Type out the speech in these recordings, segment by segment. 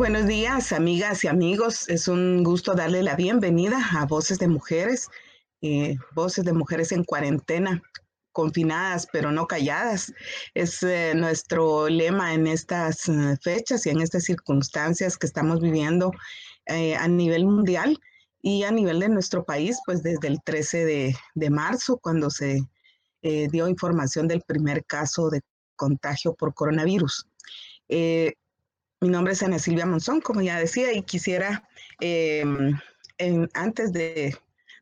Buenos días, amigas y amigos. Es un gusto darle la bienvenida a Voces de Mujeres, eh, Voces de Mujeres en cuarentena, confinadas pero no calladas. Es eh, nuestro lema en estas eh, fechas y en estas circunstancias que estamos viviendo a nivel mundial y a nivel de nuestro país, pues desde el 13 de, de marzo, cuando se dio información del primer caso de contagio por coronavirus. Mi nombre es Ana Silvia Monzón, como ya decía, y quisiera, em, antes de,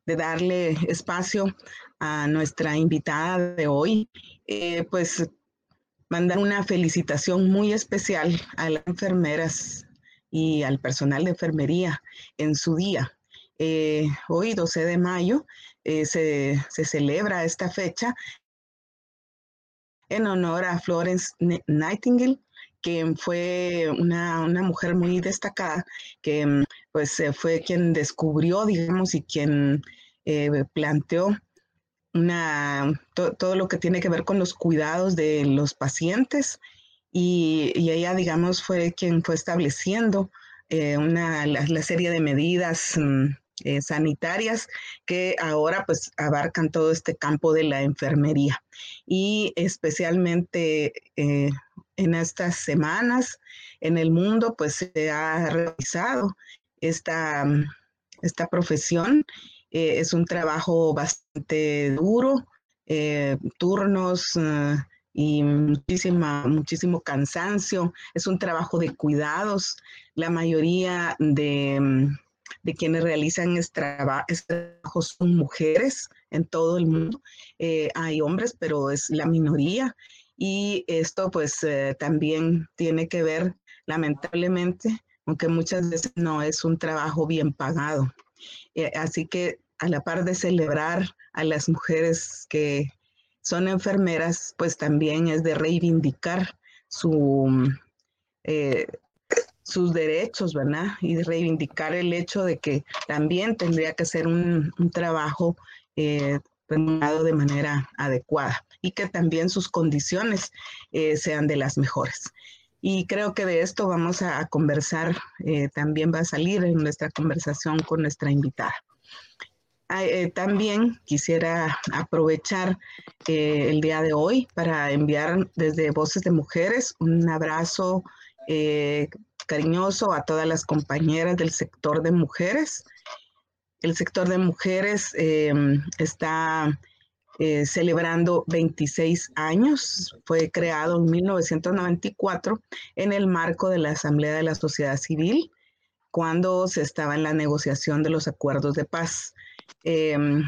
darle espacio a nuestra invitada de hoy, eh, pues mandar una felicitación muy especial a las enfermeras y al personal de enfermería en su día. Eh, hoy, 12 de mayo, eh, se, se, celebra esta fecha en honor a Florence Nightingale, que fue una, mujer muy destacada, que mm, pues fue quien descubrió, digamos, y quien eh, planteó una, todo lo que tiene que ver con los cuidados de los pacientes y, ella, digamos, fue quien fue estableciendo eh, una, la, serie de medidas mm, eh, sanitarias que ahora pues abarcan todo este campo de la enfermería. Y especialmente en estas semanas en el mundo, pues se ha realizado esta, esta profesión. Eh, es un trabajo bastante duro, eh, turnos eh, y muchísima, muchísimo cansancio. Es un trabajo de cuidados. La mayoría de, de quienes realizan este, trabajo son mujeres en todo el mundo. hay hombres, pero es la minoría. Y esto pues eh, también tiene que ver, lamentablemente, aunque muchas veces no es un trabajo bien pagado. Eh, así que a la par de celebrar a las mujeres que son enfermeras, pues también es de reivindicar su, eh, sus derechos, ¿verdad? Y reivindicar el hecho de que también tendría que ser un trabajo de manera adecuada y que también sus condiciones eh, sean de las mejores. Y creo que de esto vamos a, conversar, eh, también va a salir en nuestra conversación con nuestra invitada. Ah, eh, también quisiera aprovechar el día de hoy para enviar desde Voces de Mujeres un abrazo cariñoso a todas las compañeras del sector de mujeres el sector de mujeres em, está eh, celebrando 26 años. Fue creado en 1994 en el marco de la Asamblea de la Sociedad Civil, cuando se estaba en la negociación de los acuerdos de paz. Em,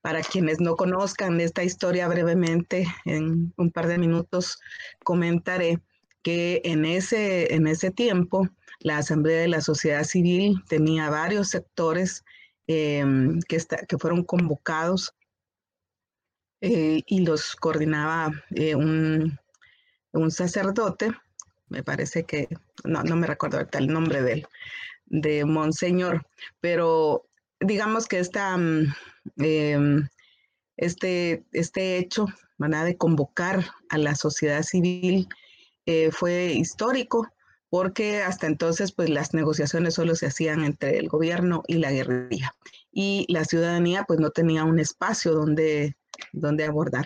para quienes no conozcan esta historia brevemente, en un par de minutos comentaré que en ese, en ese tiempo la Asamblea de la Sociedad Civil tenía varios sectores Em, que, fueron convocados eh, y los coordinaba eh, un, un, sacerdote, me parece que, no, no me recuerdo ahorita el nombre de él, de Monseñor, pero digamos que esta, mm, em, este, este hecho de convocar a la sociedad civil eh, fue histórico porque hasta entonces pues las negociaciones solo se hacían entre el gobierno y la guerrilla y la ciudadanía pues no tenía un espacio donde, donde abordar,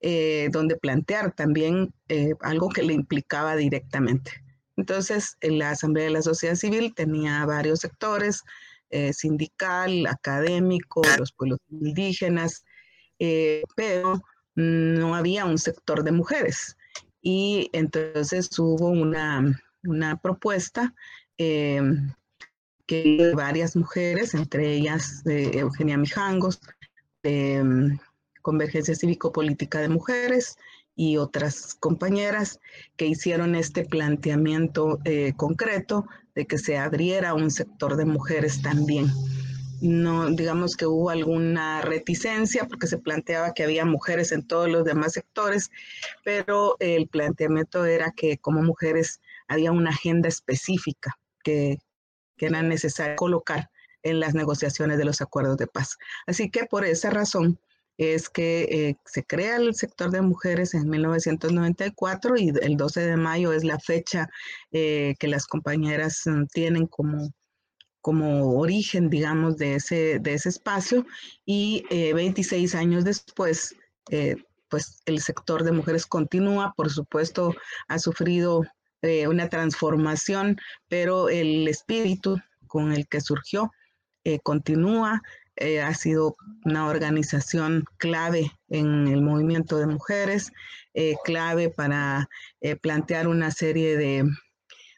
eh, donde plantear también eh, algo que le implicaba directamente. Entonces, la Asamblea de la Sociedad Civil tenía varios sectores, eh, sindical, académico, los pueblos indígenas, pero no había un sector de mujeres. Y entonces hubo una, una propuesta eh, que varias mujeres, entre ellas Eugenia Mijangos, de mm, Convergencia Cívico-Política de Mujeres y otras compañeras que hicieron este planteamiento eh, concreto de que se abriera un sector de mujeres también. No, digamos que hubo alguna reticencia porque se planteaba que había mujeres en todos los demás sectores, pero el planteamiento era que como mujeres había una agenda específica que, era necesario colocar en las negociaciones de los acuerdos de paz. Así que por esa razón, es que eh, se crea el sector de mujeres en 1994 y el 12 de mayo es la fecha eh, que las compañeras mm, tienen como, como origen, digamos, de ese, de ese espacio y 26 años después, pues el sector de mujeres continúa, por supuesto, ha sufrido una transformación, pero el espíritu con el que surgió continúa eh, ha sido una organización clave en el movimiento de mujeres, eh, clave para eh, plantear una serie de,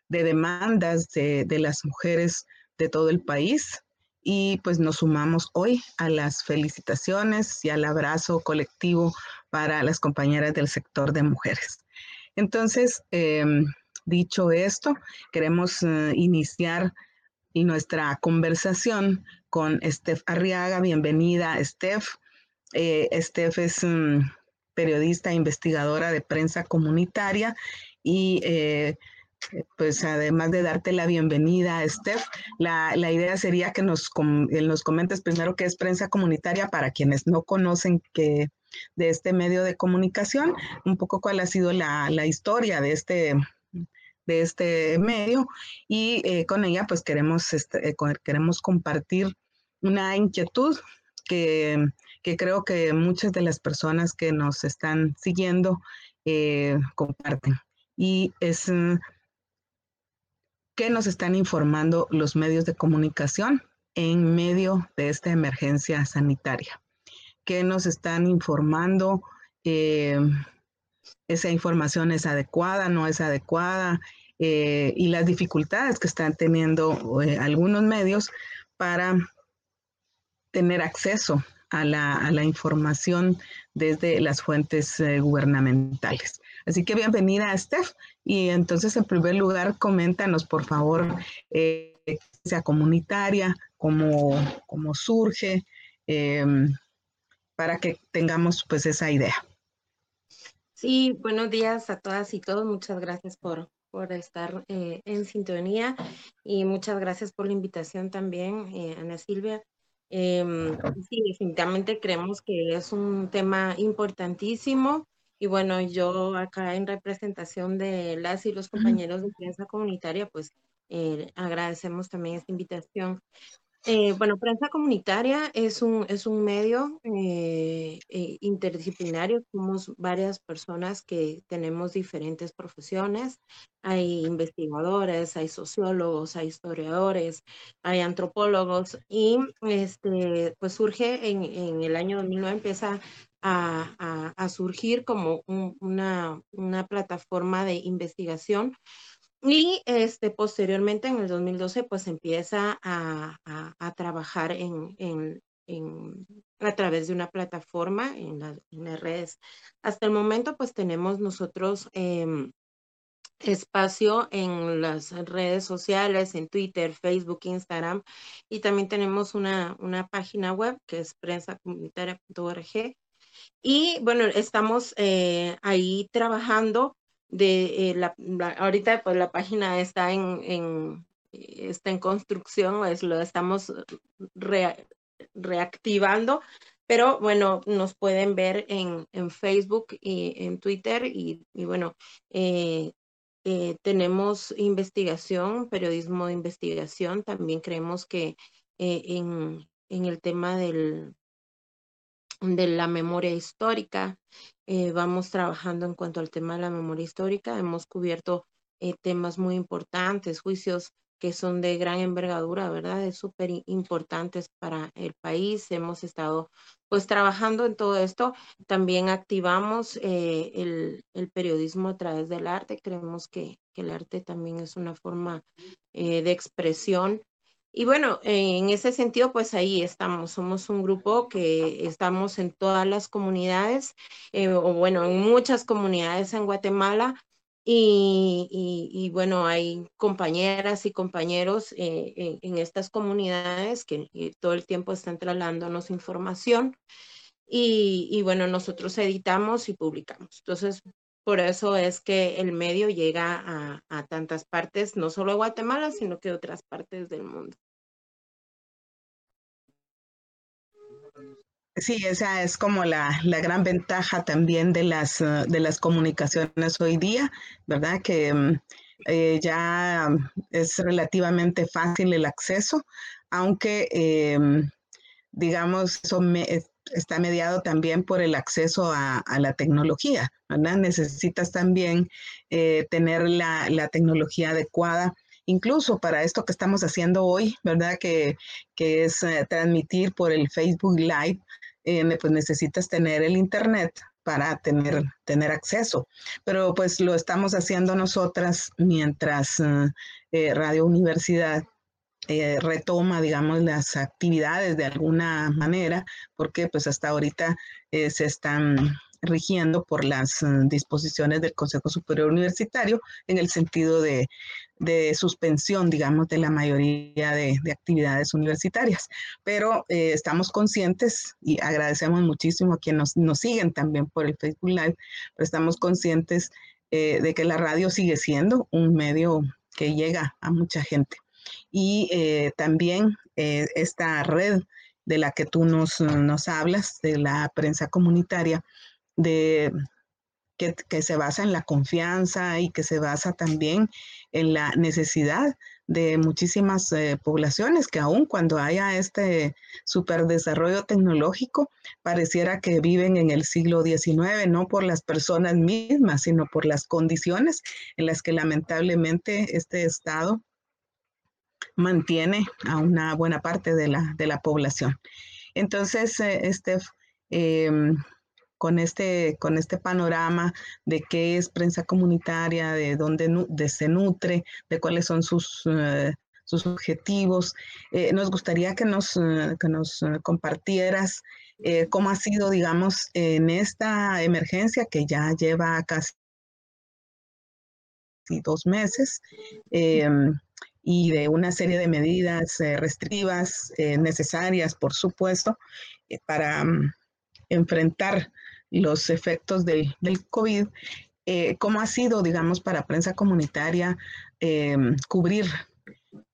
demandas de, de, las mujeres de todo el país. Y pues nos sumamos hoy a las felicitaciones y al abrazo colectivo para las compañeras del sector de mujeres. Entonces, em, dicho esto, queremos iniciar nuestra conversación con Steph Arriaga. Bienvenida, Steph. Eh, Steph es periodista e investigadora de prensa comunitaria y eh, pues además de darte la bienvenida, Steph, la, idea sería que nos, eh, nos comentes primero qué es prensa comunitaria para quienes no conocen que de este medio de comunicación, un poco cuál ha sido la, la historia de este de este medio y eh, con ella pues queremos, este, eh, queremos compartir una inquietud que, creo que muchas de las personas que nos están siguiendo eh, comparten. Y es mm, qué nos están informando los medios de comunicación en medio de esta emergencia sanitaria. ¿Qué nos están informando? Esa información es adecuada, no es adecuada, eh, y las dificultades que están teniendo eh, algunos medios para tener acceso a la, información desde las fuentes eh, gubernamentales. Así que bienvenida, Steph. Y entonces, en primer lugar, coméntanos, por favor, sea comunitaria, cómo, cómo surge, em, para que tengamos pues esa idea. Sí, buenos días a todas y todos. Muchas gracias por, por estar eh, en sintonía y muchas gracias por la invitación también, eh, Ana Silvia. Em, sí, definitivamente creemos que es un tema importantísimo y bueno, yo acá en representación de las y los compañeros de prensa comunitaria, pues eh, agradecemos también esta invitación. Eh, bueno, prensa comunitaria es un, es un medio eh, eh, interdisciplinario. Somos varias personas que tenemos diferentes profesiones. Hay investigadores, hay sociólogos, hay historiadores, hay antropólogos y este, pues surge en, en el año 2009, empieza a, a, surgir como una, una plataforma de investigación y este, posteriormente, en el 2012, pues empieza a, a, trabajar en, en, a través de una plataforma en, las redes. Hasta el momento, pues tenemos nosotros em, espacio en las redes sociales, en Twitter, Facebook, Instagram, y también tenemos una, una página web que es prensacomunitaria.org. Y bueno, estamos eh, ahí trabajando de eh, la, ahorita pues la página está en, en está en construcción, es, lo estamos reactivando, pero bueno, nos pueden ver en, en Facebook y en Twitter y, y bueno, eh, eh, tenemos investigación, periodismo de investigación, también creemos que en, en el tema del, de la memoria histórica. Eh, vamos trabajando en cuanto al tema de la memoria histórica. Hemos cubierto eh, temas muy importantes, juicios que son de gran envergadura, ¿verdad? Es súper importantes para el país. Hemos estado pues trabajando en todo esto. También activamos eh, el, el, periodismo a través del arte. Creemos que, que el arte también es una forma de expresión y bueno, en ese sentido, pues ahí estamos. Somos un grupo que estamos en todas las comunidades, eh, o bueno, en muchas comunidades en Guatemala. Y, bueno, hay compañeras y compañeros eh, en, estas comunidades que todo el tiempo están trasladándonos información. Y, y bueno, nosotros editamos y publicamos. Entonces, por eso es que el medio llega a, tantas partes, no solo de Guatemala, sino que de otras partes del mundo. Sí, esa es como la, gran ventaja también de las, eh, de las comunicaciones hoy día, ¿verdad? Que mm, eh, ya es relativamente fácil el acceso, aunque, em, digamos, eso está mediado también por el acceso a, la tecnología, ¿verdad? Necesitas también eh, tener la, tecnología adecuada incluso para esto que estamos haciendo hoy, ¿verdad? Que, es eh, transmitir por el Facebook Live, eh, pues necesitas tener el Internet para tener, tener acceso. Pero pues lo estamos haciendo nosotras mientras Radio Universidad retoma, digamos, las actividades de alguna manera, porque pues hasta ahorita se están rigiendo por las mm, disposiciones del Consejo Superior Universitario en el sentido de, suspensión, digamos, de la mayoría de, actividades universitarias. Pero eh, estamos conscientes y agradecemos muchísimo a quienes nos, siguen también por el Facebook Live, pero estamos conscientes eh, de que la radio sigue siendo un medio que llega a mucha gente. Y eh, también esta red de la que tú nos, nos hablas, de la prensa comunitaria, de, que, se basa en la confianza y que se basa también en la necesidad de muchísimas eh, poblaciones que aun cuando haya este superdesarrollo tecnológico, pareciera que viven en el siglo XIX, no por las personas mismas, sino por las condiciones en las que lamentablemente este Estado mantiene a una buena parte de la, de la población. Entonces, eh, este, con este, con este panorama de qué es prensa comunitaria, de dónde se nutre, de cuáles son sus, eh, sus objetivos. Eh, nos gustaría que nos, eh, nos compartieras cómo ha sido, digamos, en esta emergencia que ya lleva casi dos meses em, y de una serie de medidas restrictivas necesarias, por supuesto, para mm, enfrentar los efectos del, COVID, eh, ¿cómo ha sido, digamos, para prensa comunitaria eh, cubrir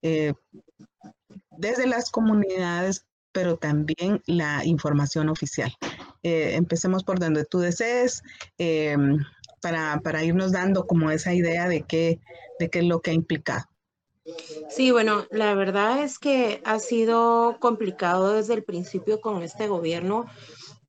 eh, desde las comunidades, pero también la información oficial? empecemos por donde tú desees. Para, para, irnos dando como esa idea de qué, de qué es lo que ha implicado. Sí, bueno, la verdad es que ha sido complicado desde el principio con este gobierno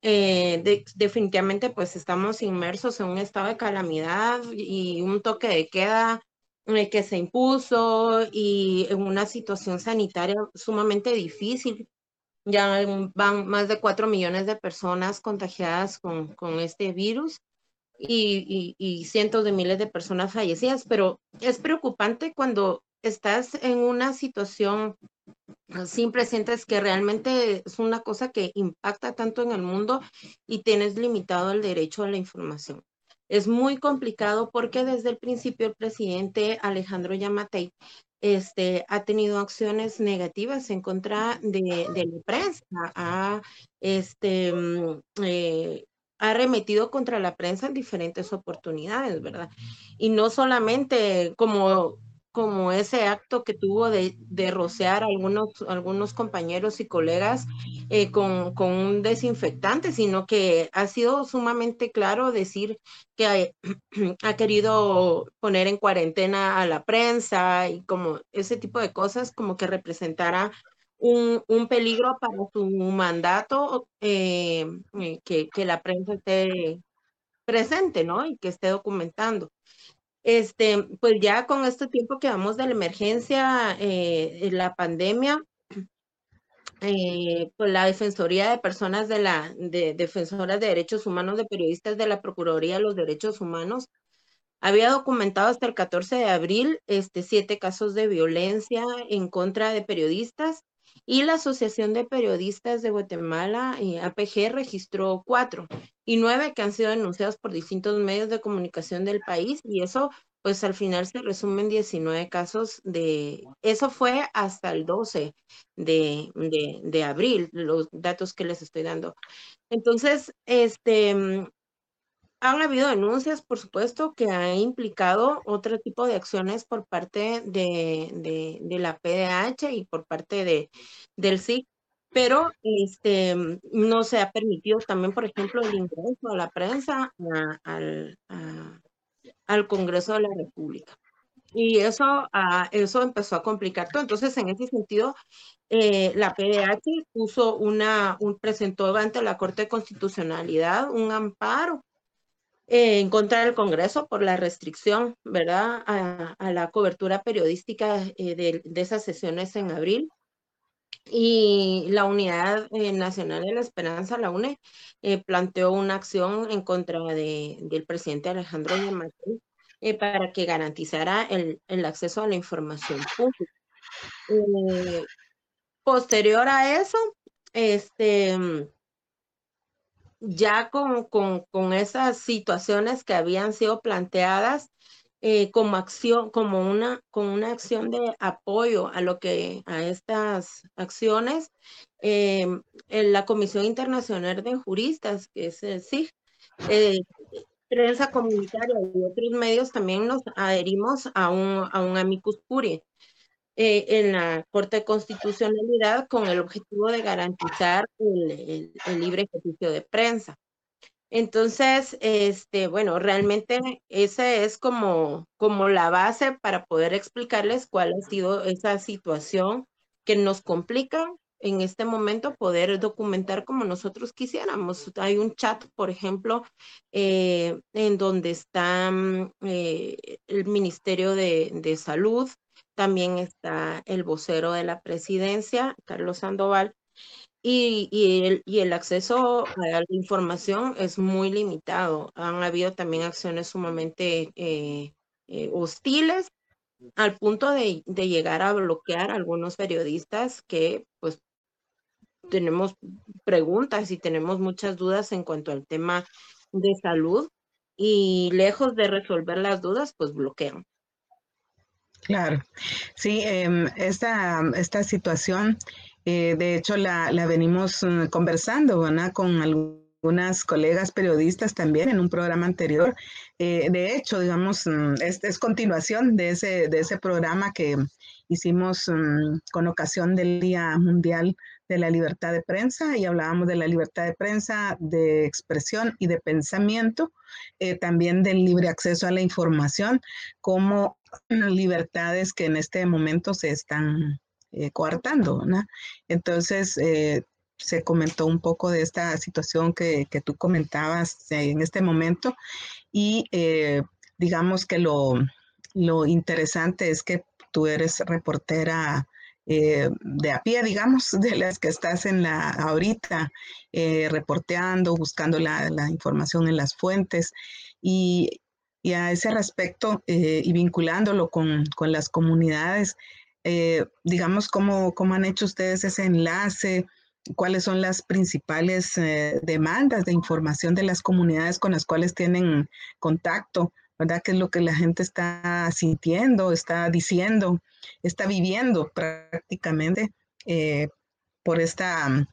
eh, definitivamente pues estamos inmersos en un estado de calamidad y un toque de queda eh, que se impuso y en una situación sanitaria sumamente difícil. Ya van más de cuatro millones de personas contagiadas con, con este virus y, cientos de miles de personas fallecidas, pero es preocupante cuando estás en una situación sin presentes que realmente es una cosa que impacta tanto en el mundo y tienes limitado el derecho a la información. Es muy complicado porque desde el principio el presidente Alejandro Yamatei este, ha tenido acciones negativas en contra de, la prensa, ha, este, mm, eh, ha remetido contra la prensa en diferentes oportunidades, ¿verdad? Y no solamente como como ese acto que tuvo de, rociar a algunos, algunos compañeros y colegas eh, con, un desinfectante, sino que ha sido sumamente claro decir que ha, querido poner en cuarentena a la prensa y como ese tipo de cosas como que representara un, peligro para su mandato, eh, eh, que, que la prensa esté presente, ¿no? Y que esté documentando. Este, pues ya con este tiempo que vamos de la emergencia, eh, la pandemia, eh, pues la Defensoría de Personas de la de Defensoras de Derechos Humanos de Periodistas de la Procuraduría de los Derechos Humanos había documentado hasta el 14 de abril este, siete casos de violencia en contra de periodistas y la Asociación de Periodistas de Guatemala, eh, APG, registró cuatro y nueve que han sido denunciados por distintos medios de comunicación del país y eso pues al final se resumen 19 casos de, eso fue hasta el 12 de, de, de abril, los datos que les estoy dando. Entonces, este, han habido denuncias, por supuesto, que han implicado otro tipo de acciones por parte de, de, la PDH y por parte de, del SIC pero este, no se ha permitido también, por ejemplo, el ingreso a la prensa al, al Congreso de la República. Y eso, ah, eso empezó a complicar todo. Entonces, en ese sentido, eh, la PDH puso una, un, presentó ante la Corte de Constitucionalidad un amparo eh, en contra del Congreso por la restricción, ¿verdad?, a, la cobertura periodística eh, de, esas sesiones en abril. Y la Unidad Nacional de la Esperanza, la UNE, planteó una acción en contra de, del presidente Alejandro Yamatei eh, para que garantizara el, el, acceso a la información pública. Eh, posterior a eso, este, ya con, con, con, esas situaciones que habían sido planteadas eh, como acción, como una, con una acción de apoyo a lo que, a estas acciones, en la Comisión Internacional de Juristas, que es el CIG, prensa comunitaria y otros medios también nos adherimos a un, a un amicus curiae eh, en la Corte de Constitucionalidad con el objetivo de garantizar el, el, libre ejercicio de prensa. Entonces, este, bueno, realmente esa es como, como la base para poder explicarles cuál ha sido esa situación que nos complica en este momento poder documentar como nosotros quisiéramos. Hay un chat, por ejemplo, eh, en donde está mm, eh, el Ministerio de, de, Salud, también está el vocero de la presidencia, Carlos Sandoval, y, el, acceso a la información es muy limitado. Han habido también acciones sumamente eh, hostiles al punto de, llegar a bloquear algunos periodistas que pues tenemos preguntas y tenemos muchas dudas en cuanto al tema de salud y lejos de resolver las dudas, pues bloquean. Claro, sí, em, esta, esta situación, eh, de hecho, la, la venimos mm, conversando con algunas colegas periodistas también en un programa anterior. Eh, de hecho, digamos, mm, es, es, continuación de ese, de ese programa que hicimos mm, con ocasión del Día Mundial de la libertad de prensa y hablábamos de la libertad de prensa, de expresión y de pensamiento, eh, también del libre acceso a la información como libertades que en este momento se están eh, coartando. ¿no? Entonces, eh, se comentó un poco de esta situación que, que tú comentabas en este momento y digamos que lo, lo interesante es que tú eres reportera eh, de a pie, digamos, de las que estás en la ahorita eh, reporteando, buscando la, información en las fuentes y, a ese respecto eh, y vinculándolo con, las comunidades, digamos, ¿cómo, ¿cómo, han hecho ustedes ese enlace? ¿Cuáles son las principales demandas de información de las comunidades con las cuales tienen contacto? ¿verdad? ¿Qué es lo que la gente está sintiendo, está diciendo, está viviendo prácticamente eh, por esta mm,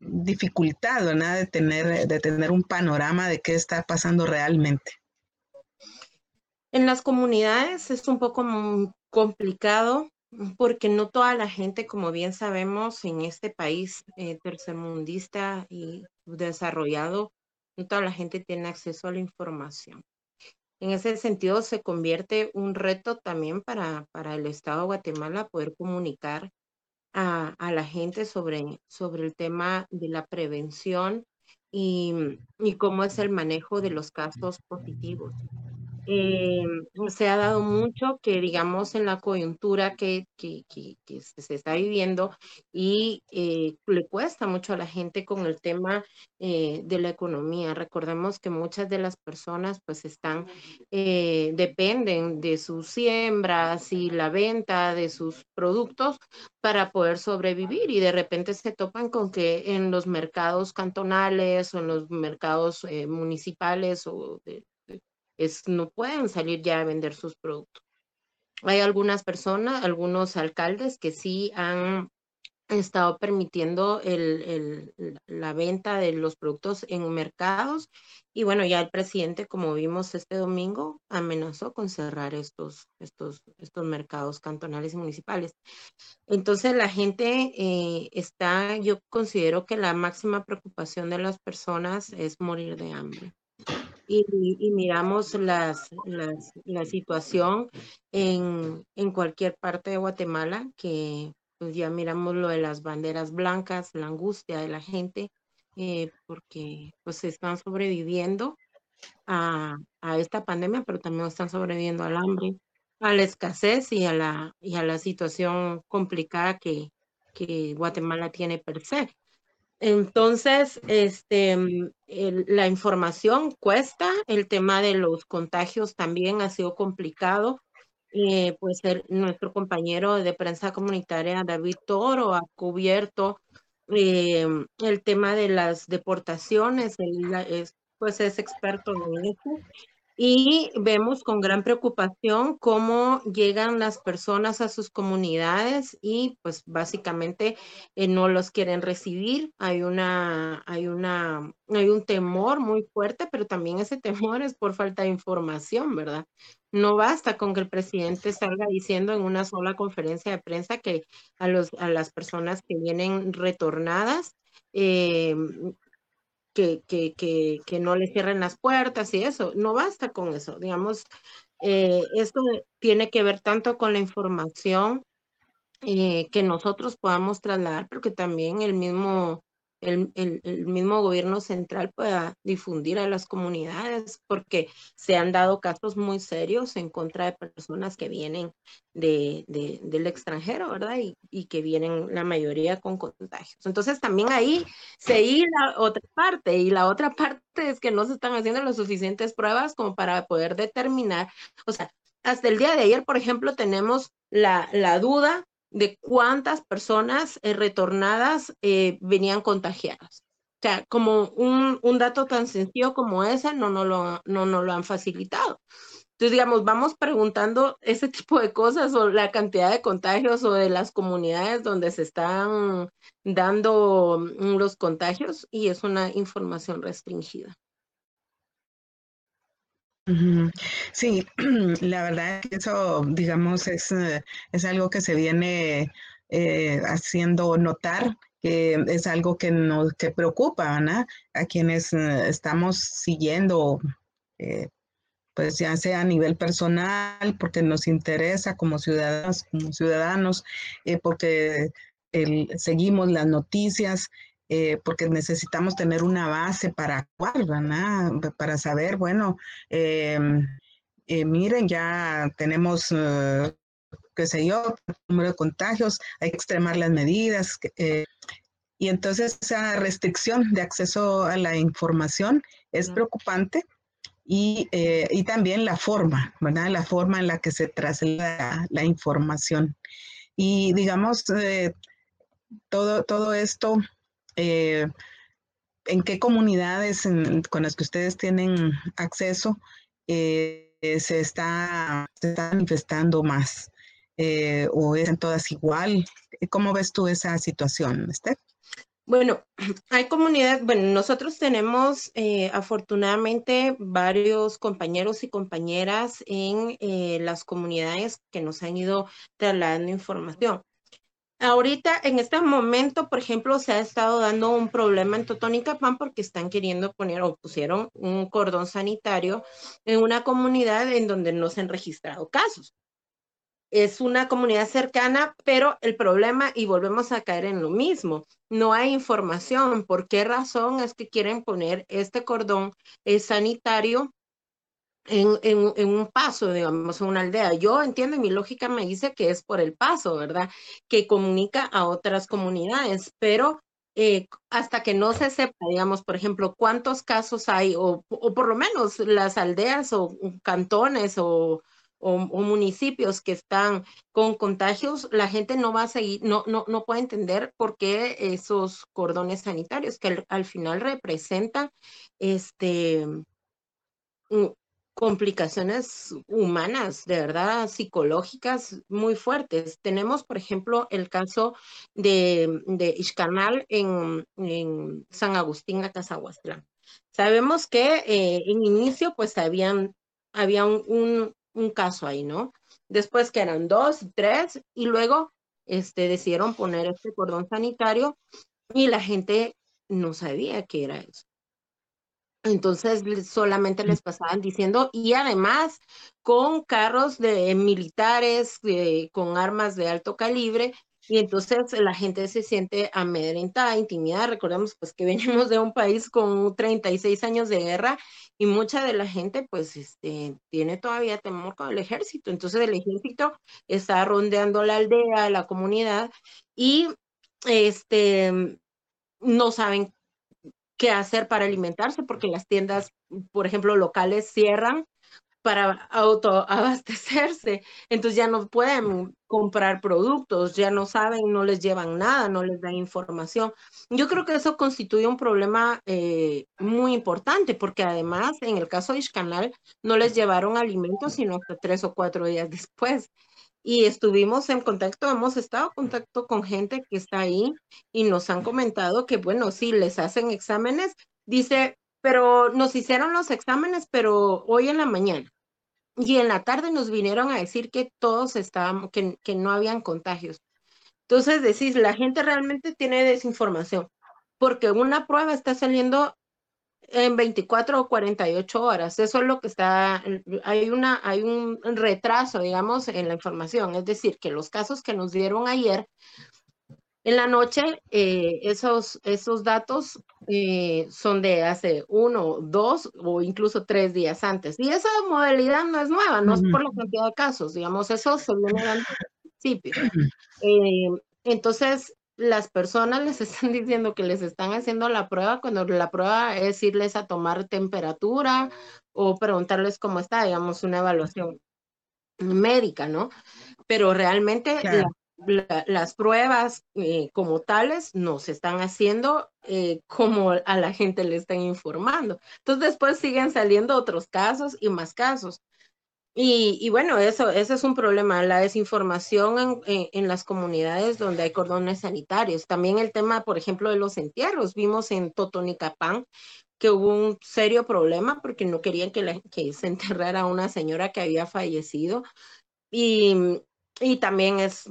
dificultad. De tener, de tener un panorama de qué está pasando realmente. En las comunidades es un poco complicado porque no toda la gente, como bien sabemos, en este país eh, tercermundista y desarrollado, no toda la gente tiene acceso a la información. En ese sentido, se convierte un reto también para, para el Estado de Guatemala poder comunicar a, a la gente sobre, sobre el tema de la prevención y, y cómo es el manejo de los casos positivos. Eh, se ha dado mucho que, digamos, en la coyuntura que, se está viviendo y eh, le cuesta mucho a la gente con el tema eh, de la economía. Recordemos que muchas de las personas pues están, dependen de sus siembras y la venta de sus productos para poder sobrevivir y de repente se topan con que en los mercados cantonales o en los mercados municipales o de, es, no pueden salir ya a vender sus productos. Hay algunas personas, algunos alcaldes que sí han estado permitiendo el, la venta de los productos en mercados. Y bueno, ya el presidente, como vimos este domingo, amenazó con cerrar estos, estos, estos mercados cantonales y municipales. Entonces la gente eh, está, yo considero que la máxima preocupación de las personas es morir de hambre. Y, miramos las, la situación en, en cualquier parte de Guatemala, que pues ya miramos lo de las banderas blancas, la angustia de la gente, eh, porque pues están sobreviviendo a, a, esta pandemia, pero también están sobreviviendo al hambre, a la escasez y a la, y a la situación complicada que, que Guatemala tiene per se. Entonces, este, la información cuesta, el tema de los contagios también ha sido complicado. Eh, pues nuestro compañero de prensa comunitaria, David Toro, ha cubierto eh, el tema de las deportaciones, es, pues es experto en eso, y vemos con gran preocupación cómo llegan las personas a sus comunidades y pues básicamente eh, no los quieren recibir. Hay una, hay una, hay un temor muy fuerte, pero también ese temor es por falta de información, ¿verdad? No basta con que el presidente salga diciendo en una sola conferencia de prensa que a, los, a las personas que vienen retornadas eh, que, que, que, que, no le cierren las puertas y eso. No basta con eso. Digamos, eh, esto tiene que ver tanto con la información eh, que nosotros podamos trasladar, pero que también el mismo el, el, mismo gobierno central pueda difundir a las comunidades, porque se han dado casos muy serios en contra de personas que vienen de, de, del extranjero, ¿verdad? Y, y, que vienen la mayoría con contagios. Entonces también ahí se la otra parte, y la otra parte es que no se están haciendo las suficientes pruebas como para poder determinar, o sea, hasta el día de ayer, por ejemplo, tenemos la, la duda de cuántas personas eh, retornadas eh, venían contagiadas. O sea, como un, un, dato tan sencillo como ese no nos lo, no, no lo han facilitado. Entonces, digamos, vamos preguntando ese tipo de cosas o la cantidad de contagios o de las comunidades donde se están dando mm, los contagios y es una información restringida. Sí, la verdad es que eso, digamos, es, eh, es algo que se viene eh, haciendo notar, que es algo que nos que preocupa a quienes eh, estamos siguiendo, pues ya sea a nivel personal, porque nos interesa como ciudadanos, como ciudadanos, porque el, seguimos las noticias, eh, porque necesitamos tener una base para actuar, ¿verdad? Para saber, bueno, em, eh, miren, ya tenemos, eh, qué sé yo, número de contagios, hay que extremar las medidas. y entonces esa restricción de acceso a la información es preocupante y, y, también la forma, ¿verdad? La forma en la que se traslada la información. Y digamos, todo, todo esto eh, en qué comunidades con las que ustedes tienen acceso eh, se, está, manifestando más eh, o es todas igual. ¿Cómo ves tú esa situación, Esther? Bueno, hay comunidades, bueno, nosotros tenemos afortunadamente varios compañeros y compañeras en las comunidades que nos han ido trasladando información. Ahorita, en este momento, por ejemplo, se ha estado dando un problema en Totonicapán porque están queriendo poner o pusieron un cordón sanitario en una comunidad en donde no se han registrado casos. Es una comunidad cercana, pero el problema, y volvemos a caer en lo mismo, no hay información. ¿Por qué razón es que quieren poner este cordón sanitario en, en, un paso, digamos, en una aldea. Yo entiendo y mi lógica me dice que es por el paso, ¿verdad? Que comunica a otras comunidades, pero eh, hasta que no se sepa, digamos, por ejemplo, cuántos casos hay, o, o por lo menos las aldeas o cantones o, o, municipios que están con contagios, la gente no va a seguir, no, no, no puede entender por qué esos cordones sanitarios que al, al final representan este complicaciones humanas, de verdad, psicológicas muy fuertes. Tenemos, por ejemplo, el caso de, de en, en San Agustín, Acazahuastlán. Sabemos que eh, en inicio, pues, habían, había un, un, caso ahí, ¿no? Después que eran dos, tres, y luego este, decidieron poner este cordón sanitario y la gente no sabía qué era eso. Entonces solamente les pasaban diciendo, y además con carros de militares, con armas de alto calibre, y entonces la gente se siente amedrentada, intimidada. Recordemos pues que venimos de un país con 36 años de guerra y mucha de la gente pues este, tiene todavía temor con el ejército. Entonces el ejército está rondeando la aldea, la comunidad y este no saben qué hacer para alimentarse, porque las tiendas, por ejemplo, locales cierran para autoabastecerse, entonces ya no pueden comprar productos, ya no saben, no les llevan nada, no les dan información. Yo creo que eso constituye un problema eh, muy importante, porque además en el caso de Ishkanal no les llevaron alimentos sino hasta tres o cuatro días después y estuvimos en contacto, hemos estado en contacto con gente que está ahí y nos han comentado que, bueno, sí, les hacen exámenes. Dice, pero nos hicieron los exámenes, pero hoy en la mañana. Y en la tarde nos vinieron a decir que todos estaban, que, que no habían contagios. Entonces decís, la gente realmente tiene desinformación, porque una prueba está saliendo en 24 o 48 horas. Eso es lo que está, hay, una, hay un retraso, digamos, en la información. Es decir, que los casos que nos dieron ayer, en la noche, eh, esos, esos datos eh, son de hace uno, dos o incluso tres días antes. Y esa modalidad no es nueva, no es por la cantidad de casos, digamos, eso se viene dando al principio. Eh, entonces, las personas les están diciendo que les están haciendo la prueba cuando la prueba es irles a tomar temperatura o preguntarles cómo está, digamos, una evaluación médica, ¿no? Pero realmente las pruebas eh, como tales no se están haciendo eh, como a la gente le están informando. Entonces después siguen saliendo otros casos y más casos. Y, bueno, eso, ese es un problema, la desinformación en, en, las comunidades donde hay cordones sanitarios. También el tema, por ejemplo, de los entierros. Vimos en Totonicapán que hubo un serio problema porque no querían que, que se enterrara una señora que había fallecido. Y, y también es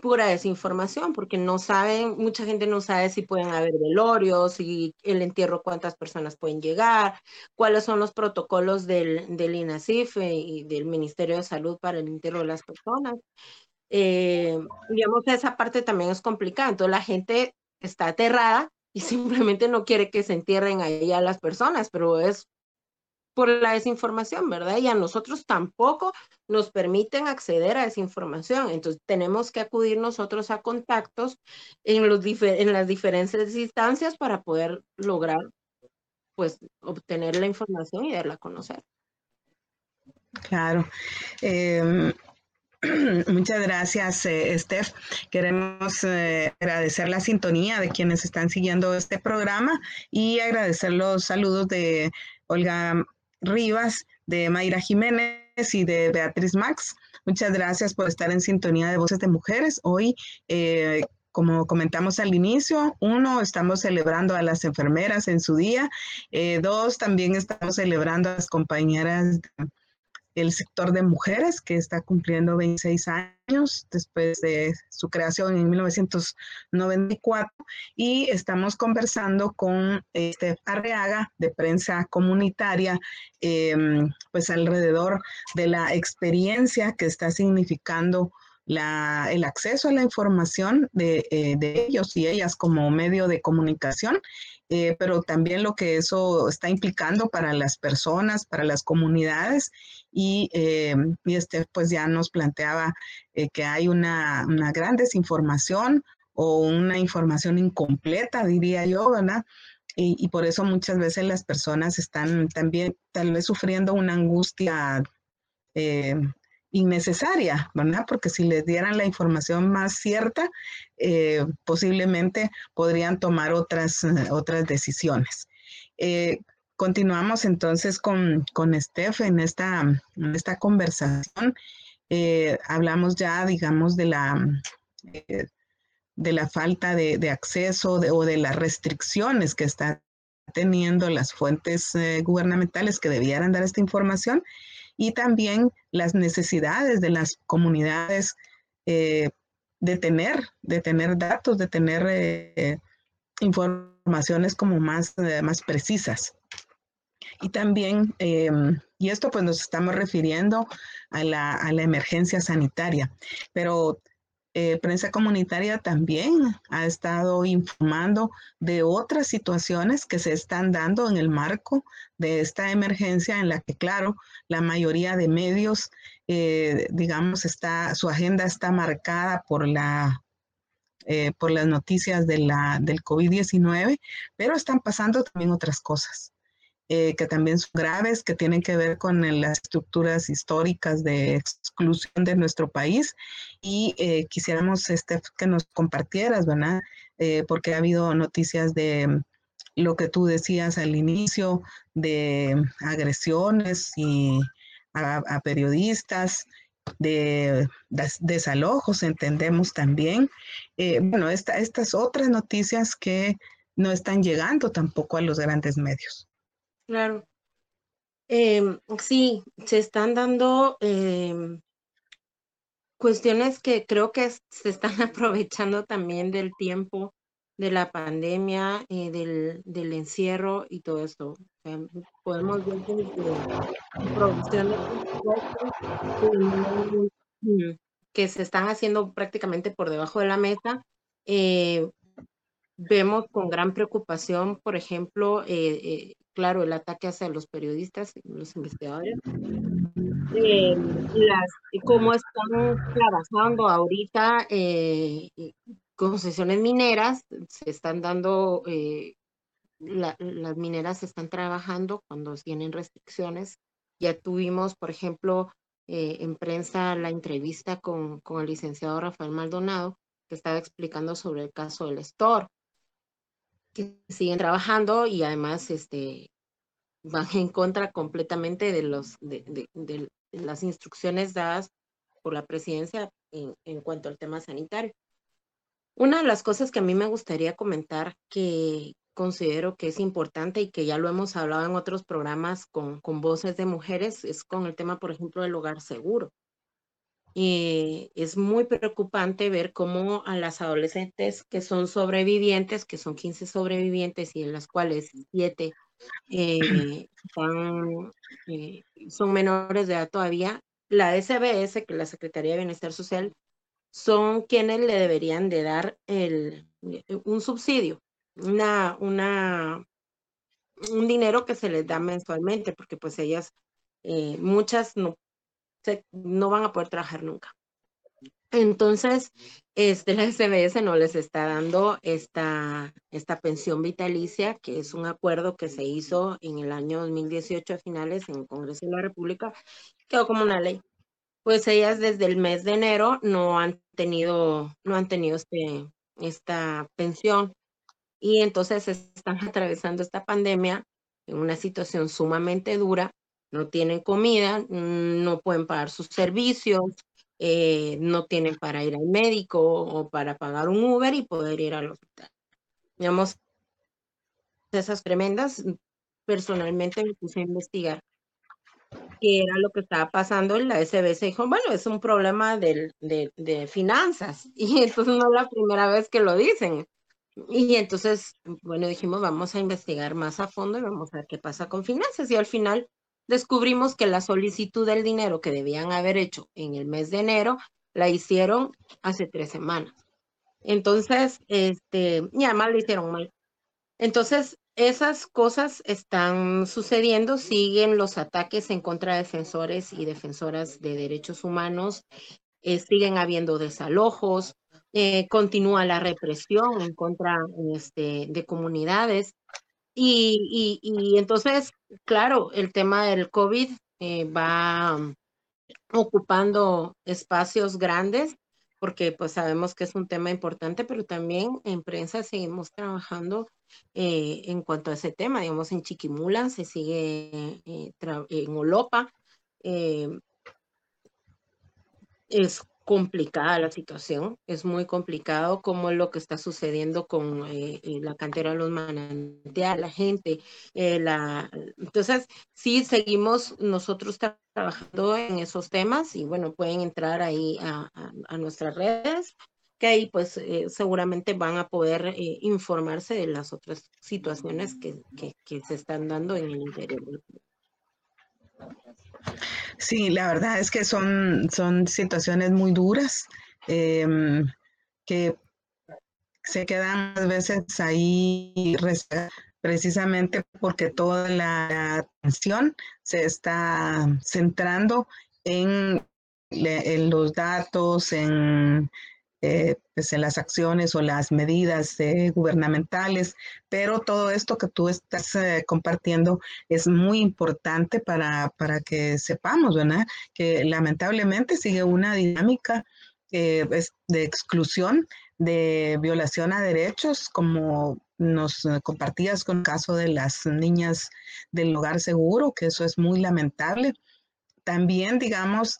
pura desinformación, porque no saben, mucha gente no sabe si pueden haber velorios, si el entierro, cuántas personas pueden llegar, cuáles son los protocolos del, del INASIF y del Ministerio de Salud para el entierro de las personas. Eh, digamos, esa parte también es complicada, entonces la gente está aterrada y simplemente no quiere que se entierren ahí a las personas, pero es por la desinformación, ¿verdad? Y a nosotros tampoco nos permiten acceder a esa información. Entonces tenemos que acudir nosotros a contactos en, los en las diferentes instancias para poder lograr, pues, obtener la información y darla a conocer. Claro. Em, muchas gracias, eh, Steph. Queremos eh, agradecer la sintonía de quienes están siguiendo este programa y agradecer los saludos de Olga Rivas, de Mayra Jiménez y de Beatriz Max. Muchas gracias por estar en sintonía de Voces de Mujeres. Hoy, eh, como comentamos al inicio, uno, estamos celebrando a las enfermeras en su día. Eh, dos, también estamos celebrando a las compañeras el sector de mujeres, que está cumpliendo 26 años después de su creación en 1994, y estamos conversando con este Arreaga de prensa comunitaria, em, pues alrededor de la experiencia que está significando la, el acceso a la información de, eh, de, ellos y ellas como medio de comunicación eh, pero también lo que eso está implicando para las personas, para las comunidades. Y, eh, este, pues ya nos planteaba eh, que hay una, una, gran desinformación o una información incompleta, diría yo, ¿verdad? Y, y, por eso muchas veces las personas están también tal vez sufriendo una angustia innecesaria, ¿verdad? Porque si les dieran la información más cierta, eh, posiblemente podrían tomar otras, eh, otras decisiones. Eh, continuamos entonces con, con Steph en esta, esta conversación. Hablamos ya, digamos, de la, de la falta de, acceso o de las restricciones que están teniendo las fuentes gubernamentales que debieran dar esta información y también las necesidades de las comunidades de tener, de tener datos, de tener informaciones como más, más precisas. Y también, em, y esto pues nos estamos refiriendo a la, a la emergencia sanitaria, pero eh, prensa comunitaria también ha estado informando de otras situaciones que se están dando en el marco de esta emergencia en la que, claro, la mayoría de medios, eh, digamos, está, su agenda está marcada por la eh, por las noticias de la, del COVID-19, pero están pasando también otras cosas. Eh, que también son graves, que tienen que ver con las estructuras históricas de exclusión de nuestro país. Y eh, quisiéramos, este, que nos compartieras, ¿verdad? Eh, porque ha habido noticias de lo que tú decías al inicio, de agresiones y a, periodistas, de, desalojos, entendemos también. bueno, estas otras noticias que no están llegando tampoco a los grandes medios. Claro. Em, sí, se están dando em, cuestiones que creo que se están aprovechando también del tiempo de la pandemia, eh, del, encierro y todo esto. podemos ver que producción que se están haciendo prácticamente por debajo de la mesa. Eh, vemos con gran preocupación, por ejemplo, eh, eh claro, el ataque hacia los periodistas, los investigadores, eh, cómo están trabajando ahorita concesiones mineras, se están dando, eh, las mineras están trabajando cuando tienen restricciones. Ya tuvimos, por ejemplo, en prensa la entrevista con, con el licenciado Rafael Maldonado, que estaba explicando sobre el caso del Store que siguen trabajando y además este, van en contra completamente de, los, de, las instrucciones dadas por la presidencia en, en, cuanto al tema sanitario. Una de las cosas que a mí me gustaría comentar que considero que es importante y que ya lo hemos hablado en otros programas con, con voces de mujeres es con el tema, por ejemplo, del hogar seguro. Y es muy preocupante ver cómo a las adolescentes que son sobrevivientes, que son 15 sobrevivientes y en las cuales 7 eh, eh, son menores de edad todavía, la SBS, que es la Secretaría de Bienestar Social, son quienes le deberían de dar el, un subsidio, una, una, un dinero que se les da mensualmente, porque pues ellas, eh, muchas no no van a poder trabajar nunca. Entonces, este, la SBS no les está dando esta, esta pensión vitalicia, que es un acuerdo que se hizo en el año 2018 a finales en el Congreso de la República, quedó como una ley. Pues ellas desde el mes de enero no han tenido, no han tenido este, esta pensión y entonces están atravesando esta pandemia en una situación sumamente dura no tienen comida, mm, no pueden pagar sus servicios, eh, no tienen para ir al médico o para pagar un Uber y poder ir al hospital. Digamos, esas tremendas, personalmente me puse a investigar qué era lo que estaba pasando en la SBS. Dijo, bueno, es un problema de, de finanzas. Y entonces no es la primera vez que lo dicen. Y entonces, bueno, dijimos, vamos a investigar más a fondo y vamos a ver qué pasa con finanzas. Y al final descubrimos que la solicitud del dinero que debían haber hecho en el mes de enero la hicieron hace tres semanas. Entonces, este, y además lo hicieron mal. Entonces, esas cosas están sucediendo, siguen los ataques en contra de defensores y defensoras de derechos humanos, eh, siguen habiendo desalojos, eh, continúa la represión en contra este, de comunidades. Y, y, entonces, claro, el tema del COVID eh, va ocupando espacios grandes porque pues sabemos que es un tema importante, pero también en prensa seguimos trabajando en cuanto a ese tema. Digamos, en Chiquimula se sigue en Olopa. es complicada la situación, es muy complicado como lo que está sucediendo con eh, eh, la cantera de los manantiales, la gente, eh, la... entonces sí seguimos nosotros trabajando en esos temas y bueno, pueden entrar ahí a, nuestras redes, que ahí pues seguramente van a poder informarse de las otras situaciones que, que, se están dando en el interior Sí, la verdad es que son, son situaciones muy duras em, que se quedan a veces ahí precisamente porque toda la atención se está centrando en, en los datos, en eh, pues en las acciones o las medidas eh, gubernamentales, pero todo esto que tú estás eh, compartiendo es muy importante para, para, que sepamos, ¿verdad? Que lamentablemente sigue una dinámica de exclusión, de violación a derechos, como nos compartías con el caso de las niñas del hogar seguro, que eso es muy lamentable. También, digamos,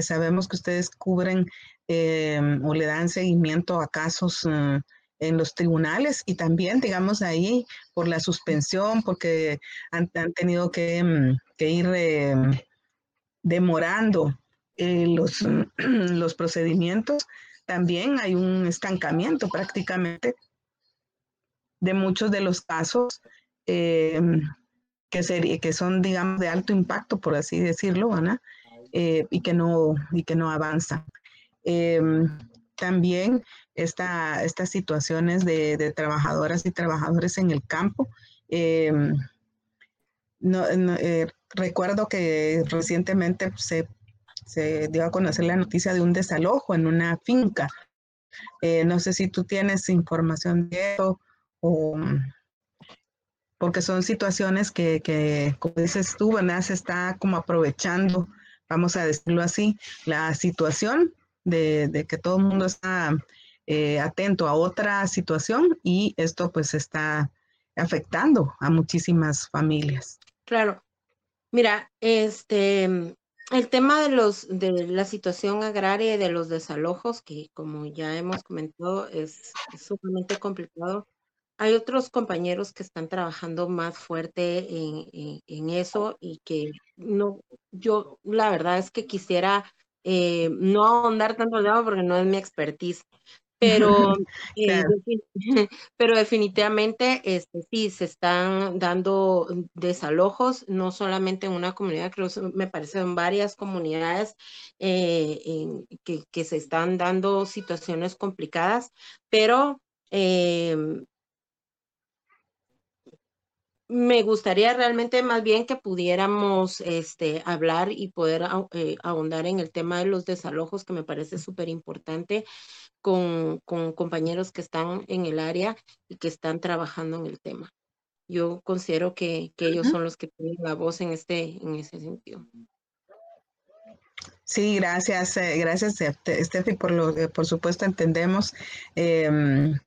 sabemos que ustedes cubren Em, o le dan seguimiento a casos mm, en los tribunales y también, digamos, ahí por la suspensión, porque han, tenido que, mm, ir em, demorando eh, los, los procedimientos, también hay un estancamiento prácticamente de muchos de los casos em, que, que son, digamos, de alto impacto, por así decirlo, Ana, eh, y, que no, y que no avanzan. Em, también esta, estas situaciones de, trabajadoras y trabajadores en el campo. Em, eh, recuerdo que recientemente se, dio a conocer la noticia de un desalojo en una finca. Eh, no sé si tú tienes información de eso o porque son situaciones que, como dices tú, se está como aprovechando, vamos a decirlo así, la situación de, que todo el mundo está eh, atento a otra situación y esto pues está afectando a muchísimas familias. Claro. Mira, este, el tema de los de la situación agraria y de los desalojos, que como ya hemos comentado, es, sumamente complicado. Hay otros compañeros que están trabajando más fuerte en, en, eso y que no, yo la verdad es que quisiera eh, no ahondar tanto en tema porque no es mi expertise, pero, eh, pero definitivamente este, sí, se están dando desalojos, no solamente en una comunidad, creo que me parece en varias comunidades eh, en, que, que, se están dando situaciones complicadas, pero me gustaría realmente más bien que pudiéramos este, hablar y poder eh, ahondar en el tema de los desalojos, que me parece súper importante, con, con, compañeros que están en el área y que están trabajando en el tema. Yo considero que, que ellos son los que tienen la voz en, este, en ese sentido. Sí, gracias, eh, gracias, Steffi, por lo que por supuesto entendemos. Eh,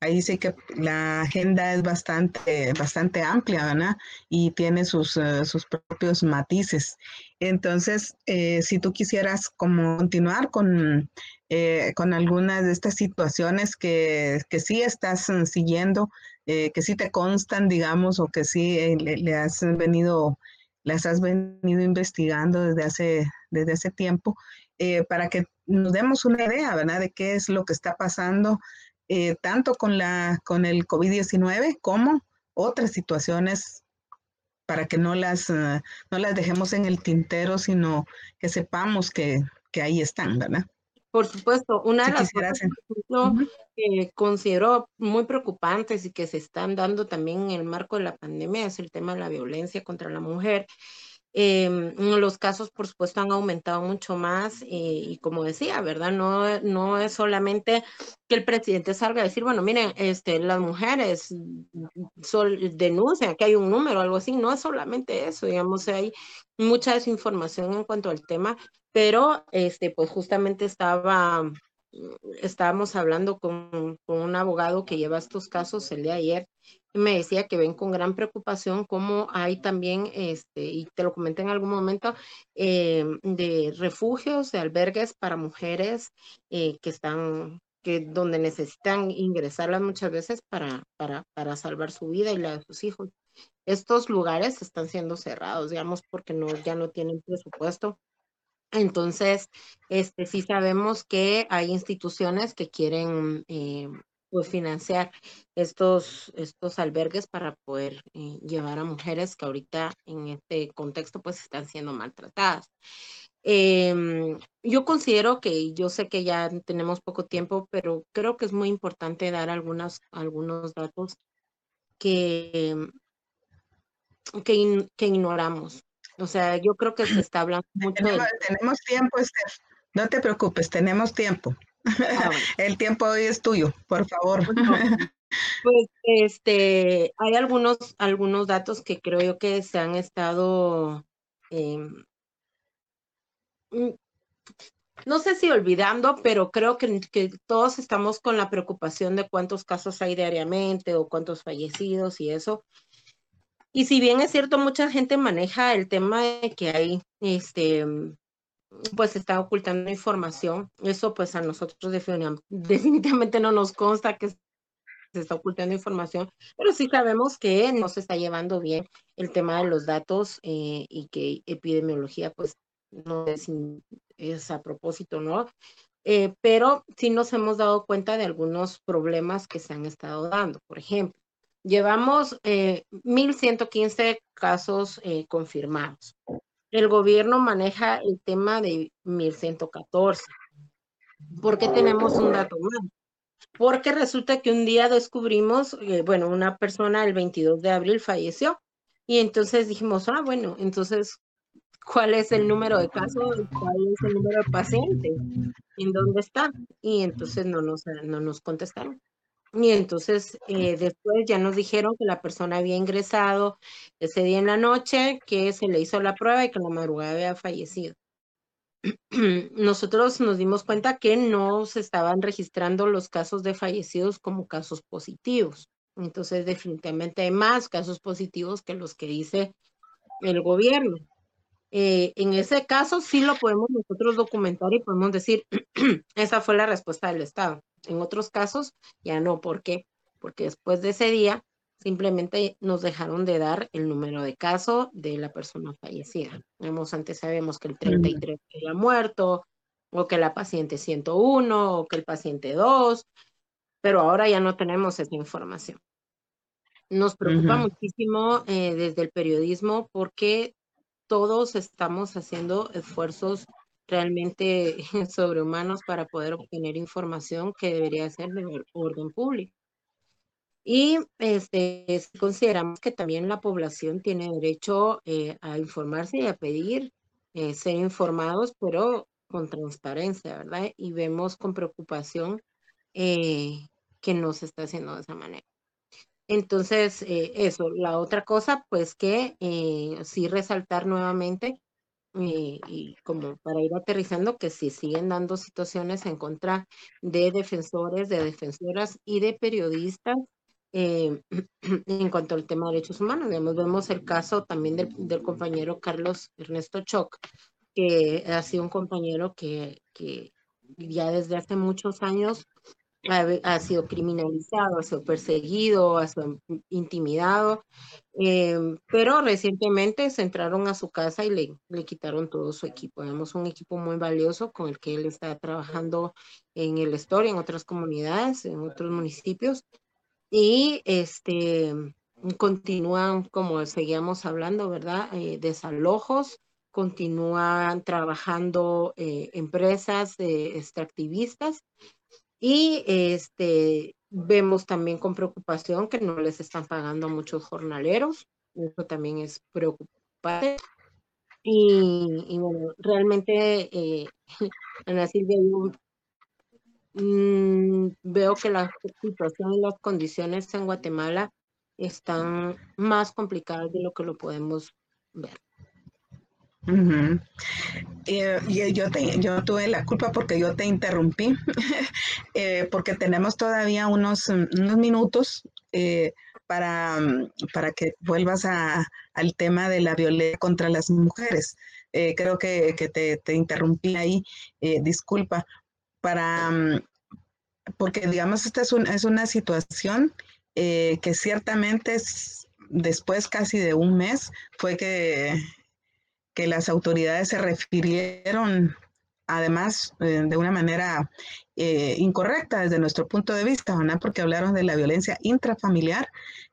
ahí sí que la agenda es bastante, bastante amplia, ¿verdad? Y tiene sus, eh, sus propios matices. Entonces, eh, si tú quisieras como continuar con, eh, con algunas de estas situaciones que, que sí estás siguiendo, que sí te constan, digamos, o que sí le, has venido, las has venido investigando desde hace, desde hace tiempo, para que nos demos una idea, ¿verdad? De qué es lo que está pasando eh, tanto con, la, con el COVID-19 como otras situaciones para que no las, eh, no las dejemos en el tintero, sino que sepamos que, que ahí están, ¿verdad? Por supuesto, una de las cosas que considero muy preocupantes y que se están dando también en el marco de la pandemia es el tema de la violencia contra la mujer. Eh, los casos, por supuesto, han aumentado mucho más eh, y como decía, ¿verdad? No, no es solamente que el presidente salga a decir, bueno, miren, este, las mujeres sol, denuncian que hay un número, algo así, no es solamente eso, digamos, hay mucha desinformación en cuanto al tema, pero este, pues justamente estaba estábamos hablando con, un abogado que lleva estos casos el de ayer me decía que ven con gran preocupación cómo hay también, este, y te lo comenté en algún momento, eh, de refugios, de albergues para mujeres eh, que están, que donde necesitan ingresarlas muchas veces para, para, para salvar su vida y la de sus hijos. Estos lugares están siendo cerrados, digamos, porque no, ya no tienen presupuesto entonces, este, sí sabemos que hay instituciones que quieren eh, pues financiar estos, estos albergues para poder eh, llevar a mujeres que ahorita en este contexto pues están siendo maltratadas. Em, yo considero que, yo sé que ya tenemos poco tiempo, pero creo que es muy importante dar algunas, algunos datos que, que, que ignoramos. O sea, yo creo que se está hablando mucho. Tenemos, tiempo, Esther. No te preocupes, tenemos tiempo. Ah, El tiempo hoy es tuyo, por favor. pues este, hay algunos, algunos datos que creo yo que se han estado, em, mm, no sé si olvidando, pero creo que, que, todos estamos con la preocupación de cuántos casos hay diariamente o cuántos fallecidos y eso. Y si bien es cierto, mucha gente maneja el tema de que hay, este, pues está ocultando información. Eso pues a nosotros definitivamente no nos consta que se está ocultando información, pero sí sabemos que no se está llevando bien el tema de los datos eh, y que epidemiología pues no es, a propósito, ¿no? Eh, pero sí nos hemos dado cuenta de algunos problemas que se han estado dando. Por ejemplo, Llevamos eh, 1.115 casos eh, confirmados. El gobierno maneja el tema de 1.114. ¿Por qué tenemos un dato más? Porque resulta que un día descubrimos, eh, bueno, una persona el 22 de abril falleció y entonces dijimos, ah, bueno, entonces, ¿cuál es el número de casos? ¿Cuál es el número de pacientes? ¿En dónde está? Y entonces no nos, no nos contestaron. Y entonces eh, después ya nos dijeron que la persona había ingresado ese día en la noche, que se le hizo la prueba y que la madrugada había fallecido. Nosotros nos dimos cuenta que no se estaban registrando los casos de fallecidos como casos positivos. Entonces definitivamente hay más casos positivos que los que dice el gobierno. Eh, en ese caso sí lo podemos nosotros documentar y podemos decir, esa fue la respuesta del Estado. En otros casos ya no. ¿Por qué? Porque después de ese día simplemente nos dejaron de dar el número de caso de la persona fallecida. Vemos, antes sabemos que el 33 había muerto, o que la paciente 101, o que el paciente 2, pero ahora ya no tenemos esa información. Nos preocupa muchísimo eh, desde el periodismo porque todos estamos haciendo esfuerzos realmente sobrehumanos para poder obtener información que debería ser de orden público. Y este, consideramos que también la población tiene derecho eh, a informarse y a pedir eh, ser informados, pero con transparencia, ¿verdad? Y vemos con preocupación eh, que no se está haciendo de esa manera. Entonces, eso, la otra cosa, pues que sí resaltar nuevamente y, como para ir aterrizando, que si siguen dando situaciones en contra de defensores, de defensoras y de periodistas eh, en cuanto al tema de derechos humanos. vemos el caso también del, del, compañero Carlos Ernesto Choc, que ha sido un compañero que, que ya desde hace muchos años ha, sido criminalizado, ha sido perseguido, ha sido intimidado, em, pero recientemente se entraron a su casa y le, le quitaron todo su equipo. Tenemos un equipo muy valioso con el que él está trabajando en el Store, en otras comunidades, en otros municipios, y este continúan, como seguíamos hablando, ¿verdad? Eh, desalojos, continúan trabajando eh, empresas eh, extractivistas y este, vemos también con preocupación que no les están pagando a muchos jornaleros. Eso también es preocupante. Y, bueno, realmente, eh, Ana Silvia, mm, veo que la situación y las condiciones en Guatemala están más complicadas de lo que lo podemos ver. Y yo, yo tuve la culpa porque yo te interrumpí, eh, porque tenemos todavía unos, unos minutos eh, para, para que vuelvas a, al tema de la violencia contra las mujeres. Creo que, que te, te, interrumpí ahí, disculpa, para, porque digamos, esta es, es una situación que ciertamente es, después casi de un mes fue que que las autoridades se refirieron además eh, de una manera eh, incorrecta desde nuestro punto de vista, ¿no? porque hablaron de la violencia intrafamiliar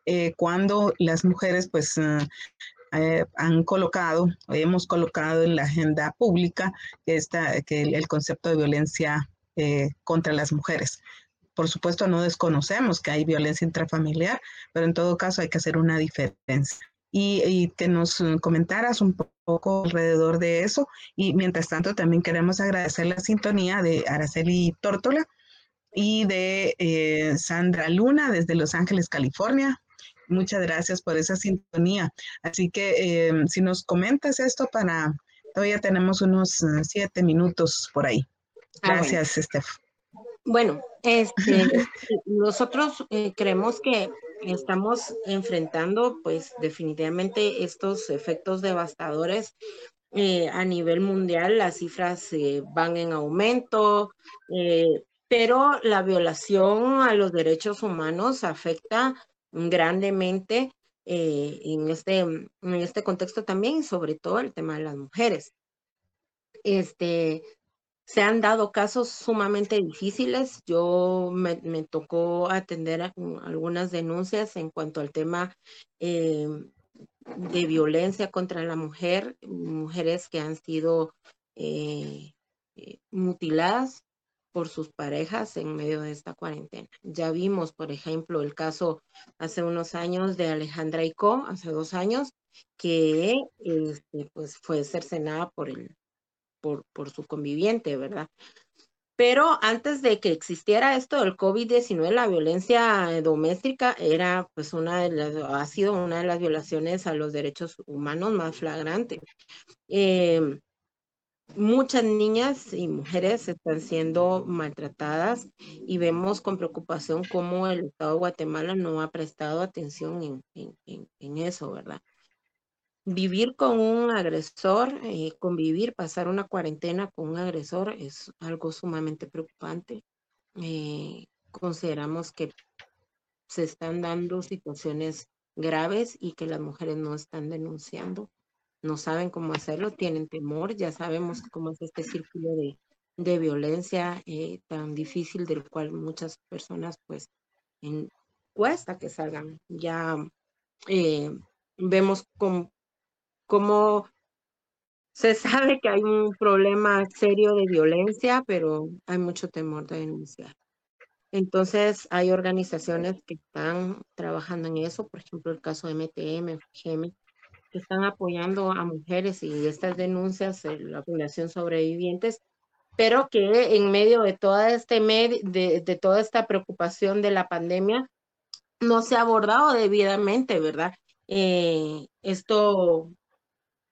eh, cuando las mujeres pues han colocado, hemos colocado en la agenda pública esta, que el, concepto de violencia contra las mujeres. Por supuesto, no desconocemos que hay violencia intrafamiliar, pero en todo caso hay que hacer una diferencia. Y, y que nos comentaras un poco alrededor de eso. Y mientras tanto, también queremos agradecer la sintonía de Araceli Tórtola y de eh, Sandra Luna desde Los Ángeles, California. Muchas gracias por esa sintonía. Así que eh, si nos comentas esto para, todavía tenemos unos eh, siete minutos por ahí. Ah, gracias, Steph. Bueno, este, nosotros creemos que estamos enfrentando pues definitivamente estos efectos devastadores eh, a nivel mundial. Las cifras eh, van en aumento, eh, pero la violación a los derechos humanos afecta grandemente en, este, en este contexto también sobre todo el tema de las mujeres. Este, se han dado casos sumamente difíciles. Yo me, tocó atender algunas denuncias en cuanto al tema eh, de violencia contra la mujer, mujeres que han sido eh, eh, mutiladas por sus parejas en medio de esta cuarentena. Ya vimos, por ejemplo, el caso hace unos años de Alejandra Icó, hace dos años, que este, pues fue cercenada por el por, su conviviente, ¿verdad? Pero antes de que existiera esto del COVID-19, la violencia doméstica era pues una de las, ha sido una de las violaciones a los derechos humanos más flagrantes. Em, muchas niñas y mujeres están siendo maltratadas y vemos con preocupación cómo el Estado de Guatemala no ha prestado atención en eso, ¿verdad? Vivir con un agresor, eh, convivir, pasar una cuarentena con un agresor es algo sumamente preocupante. Eh, consideramos que se están dando situaciones graves y que las mujeres no están denunciando, no saben cómo hacerlo, tienen temor, ya sabemos cómo es este círculo de, violencia eh, tan difícil del cual muchas personas pues cuesta que salgan. Ya vemos con, como se sabe que hay un problema serio de violencia, pero hay mucho temor de denunciar. Entonces, hay organizaciones que están trabajando en eso, por ejemplo, el caso MTM, GM, que están apoyando a mujeres y estas denuncias, la población sobrevivientes, pero que en medio de toda, este de, de toda esta preocupación de la pandemia, no se ha abordado debidamente, ¿verdad? Eh, esto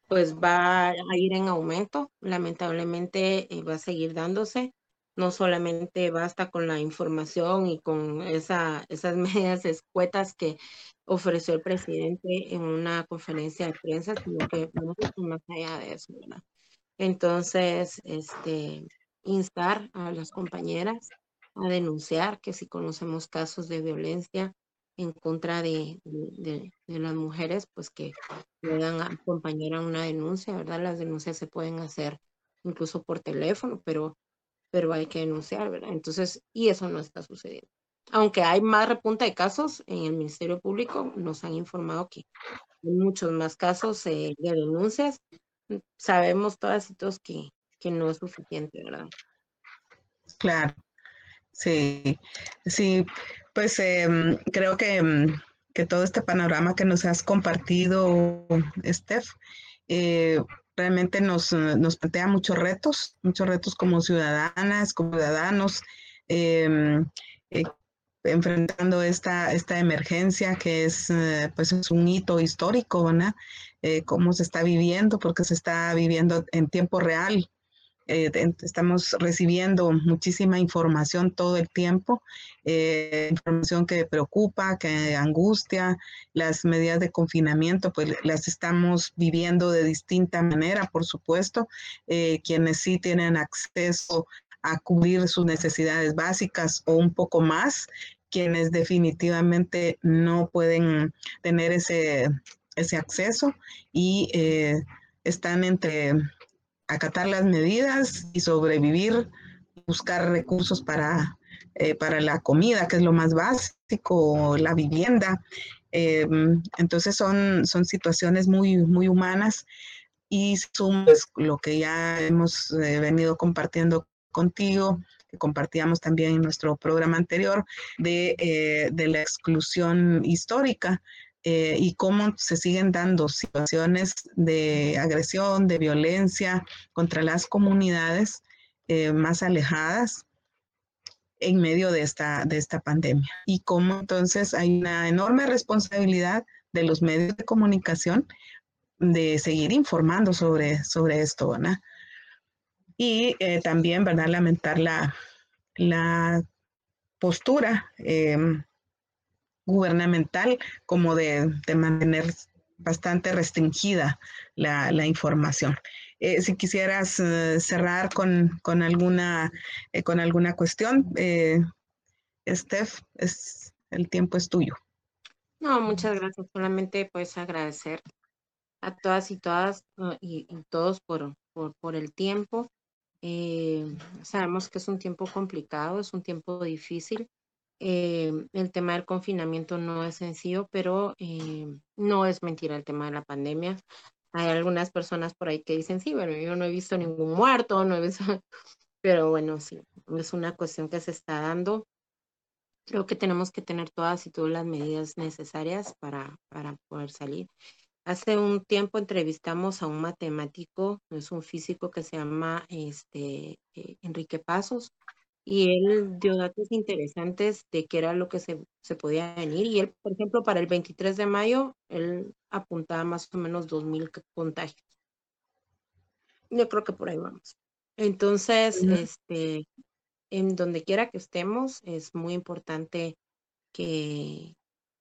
pues va a ir en aumento. Lamentablemente eh, va a seguir dándose. No solamente basta con la información y con esa, esas medidas escuetas que ofreció el presidente en una conferencia de prensa, sino que mucho más allá de eso, ¿verdad? Entonces, este, instar a las compañeras a denunciar que si conocemos casos de violencia en contra de, de, las mujeres, pues que puedan acompañar a una denuncia, ¿verdad? Las denuncias se pueden hacer incluso por teléfono, pero, pero hay que denunciar, ¿verdad? Entonces, y eso no está sucediendo. Aunque hay más repunta de casos en el Ministerio Público, nos han informado que hay muchos más casos eh, de denuncias. Sabemos todas y todos que, que no es suficiente, ¿verdad? Claro, sí, sí, pues em, creo em, que, todo este panorama que nos has compartido, Steph, eh, realmente nos, nos, plantea muchos retos, muchos retos como ciudadanas, como ciudadanos, em, eh, enfrentando esta, esta emergencia que es, eh, pues es un hito histórico, ¿verdad? Eh, cómo se está viviendo, porque se está viviendo en tiempo real. Eh, estamos recibiendo muchísima información todo el tiempo, información que preocupa, que angustia, las medidas de confinamiento, pues las estamos viviendo de distinta manera, por supuesto. quienes sí tienen acceso a cubrir sus necesidades básicas o un poco más, quienes definitivamente no pueden tener ese, ese acceso y eh, están entre acatar las medidas y sobrevivir, buscar recursos para, eh, para la comida, que es lo más básico, la vivienda. Eh, entonces son, son situaciones muy, muy humanas y pues, lo que ya hemos venido compartiendo contigo, que compartíamos también en nuestro programa anterior, de, eh, la exclusión histórica. Eh, y cómo se siguen dando situaciones de agresión, de violencia contra las comunidades eh, más alejadas en medio de esta, de esta pandemia. Y cómo entonces hay una enorme responsabilidad de los medios de comunicación de seguir informando sobre, sobre esto, ¿verdad? y eh, también, ¿verdad?, lamentar la, la postura em, gubernamental como de, mantener bastante restringida la, información. Eh, si quisieras eh, cerrar con, alguna, con alguna cuestión, Steph, es, el tiempo es tuyo. No, muchas gracias. Solamente pues agradecer a todas y todas y, todos por, por, el tiempo. Eh, sabemos que es un tiempo complicado, es un tiempo difícil. Eh, el tema del confinamiento no es sencillo, pero eh, no es mentira el tema de la pandemia. Hay algunas personas por ahí que dicen, sí, bueno, yo no he visto ningún muerto, no he visto, pero bueno, sí, es una cuestión que se está dando. Creo que tenemos que tener todas y todas las medidas necesarias para, para poder salir. Hace un tiempo entrevistamos a un matemático, es un físico que se llama este, eh, Enrique Pasos, y él dio datos interesantes de qué era lo que se, se, podía venir. Y él, por ejemplo, para el 23 de mayo, él apuntaba más o menos 2.000 contagios. Yo creo que por ahí vamos. Entonces, este, en donde quiera que estemos, es muy importante que,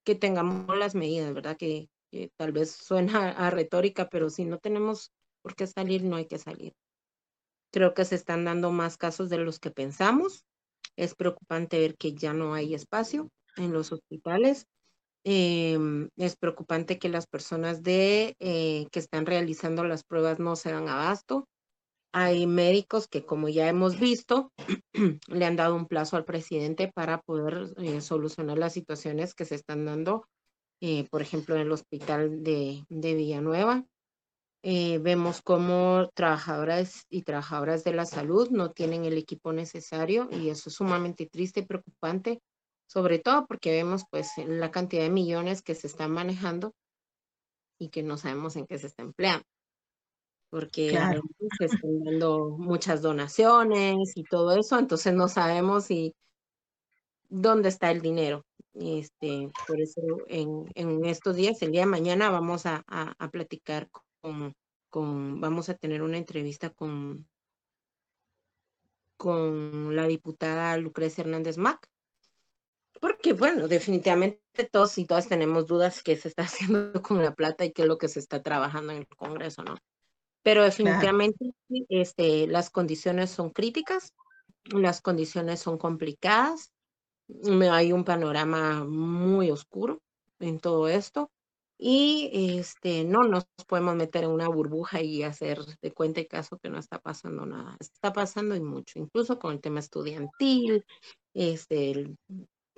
que tengamos las medidas, ¿verdad? Que, tal vez suena a retórica, pero si no tenemos por qué salir, no hay que salir. Creo que se están dando más casos de los que pensamos. Es preocupante ver que ya no hay espacio en los hospitales. Em, es preocupante que las personas de, eh, que están realizando las pruebas no se dan abasto. Hay médicos que, como ya hemos visto, le han dado un plazo al presidente para poder eh, solucionar las situaciones que se están dando eh, por ejemplo, en el hospital de, Villanueva. Eh, vemos cómo trabajadoras y trabajadoras de la salud no tienen el equipo necesario y eso es sumamente triste y preocupante, sobre todo porque vemos pues la cantidad de millones que se están manejando y que no sabemos en qué se está empleando. Porque se están dando muchas donaciones y todo eso, entonces no sabemos si dónde está el dinero. Este, por eso en, en estos días, el día de mañana, vamos a, a, platicar con, con, vamos a tener una entrevista con, con la diputada Lucrecia Hernández Mac. Porque, bueno, definitivamente todos y todas tenemos dudas qué se está haciendo con la plata y qué es lo que se está trabajando en el Congreso, ¿no? Pero definitivamente este, las condiciones son críticas, las condiciones son complicadas, hay un panorama muy oscuro en todo esto y este no nos podemos meter en una burbuja y hacer de cuenta y caso que no está pasando nada. Está pasando y mucho, incluso con el tema estudiantil, este el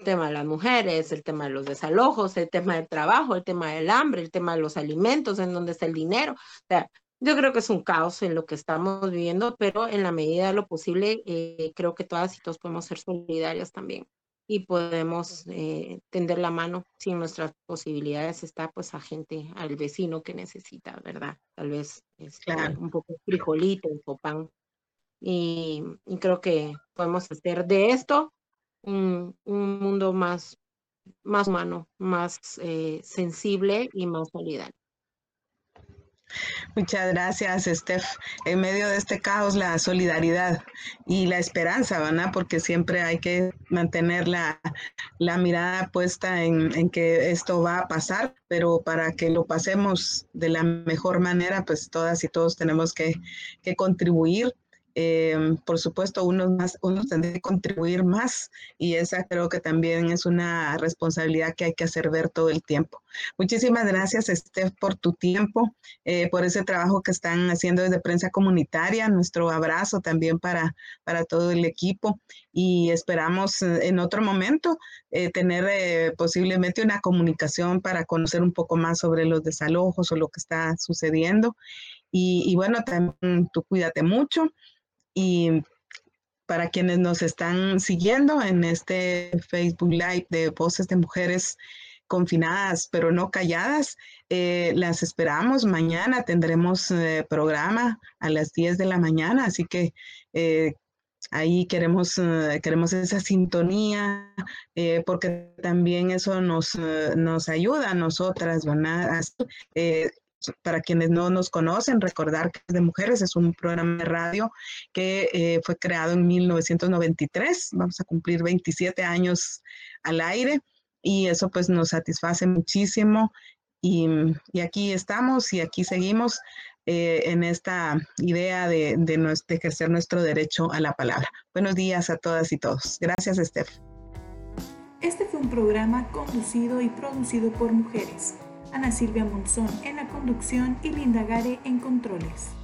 tema de las mujeres, el tema de los desalojos, el tema del trabajo, el tema del hambre, el tema de los alimentos, en dónde está el dinero. O sea, yo creo que es un caos en lo que estamos viviendo, pero en la medida de lo posible, eh, creo que todas y todos podemos ser solidarias también y podemos eh, tender la mano si en nuestras posibilidades está pues a gente, al vecino que necesita, ¿verdad? Tal vez este, un poco frijolito o pan. Y, y, creo que podemos hacer de esto un, mundo más, más humano, más eh, sensible y más solidario. Muchas gracias, Steph. En medio de este caos, la solidaridad y la esperanza, ¿verdad? Porque siempre hay que mantener la, mirada puesta en, que esto va a pasar, pero para que lo pasemos de la mejor manera, pues todas y todos tenemos que, que contribuir Em, por supuesto, uno, más, uno tendría que contribuir más y esa creo que también es una responsabilidad que hay que hacer ver todo el tiempo. Muchísimas gracias, Steph, por tu tiempo, eh, por ese trabajo que están haciendo desde prensa comunitaria. Nuestro abrazo también para, para todo el equipo y esperamos eh, en otro momento eh, tener posiblemente una comunicación para conocer un poco más sobre los desalojos o lo que está sucediendo. Y, y bueno, también tú cuídate mucho. Y para quienes nos están siguiendo en este Facebook Live de Voces de Mujeres confinadas pero no calladas, eh, las esperamos. Mañana tendremos eh, programa a las 10 de la mañana, así que eh, ahí queremos, queremos esa sintonía, porque también eso nos, nos ayuda a nosotras, ¿verdad? Para quienes no nos conocen, recordar que de Mujeres es un programa de radio que eh, fue creado en 1993. Vamos a cumplir 27 años al aire y eso pues nos satisface muchísimo. Y, aquí estamos y aquí seguimos eh, en esta idea de, de, ejercer nuestro derecho a la palabra. Buenos días a todas y todos. Gracias, Steph. Este fue un programa conducido y producido por mujeres. Ana Silvia Monzón en la conducción y Linda Gare en controles.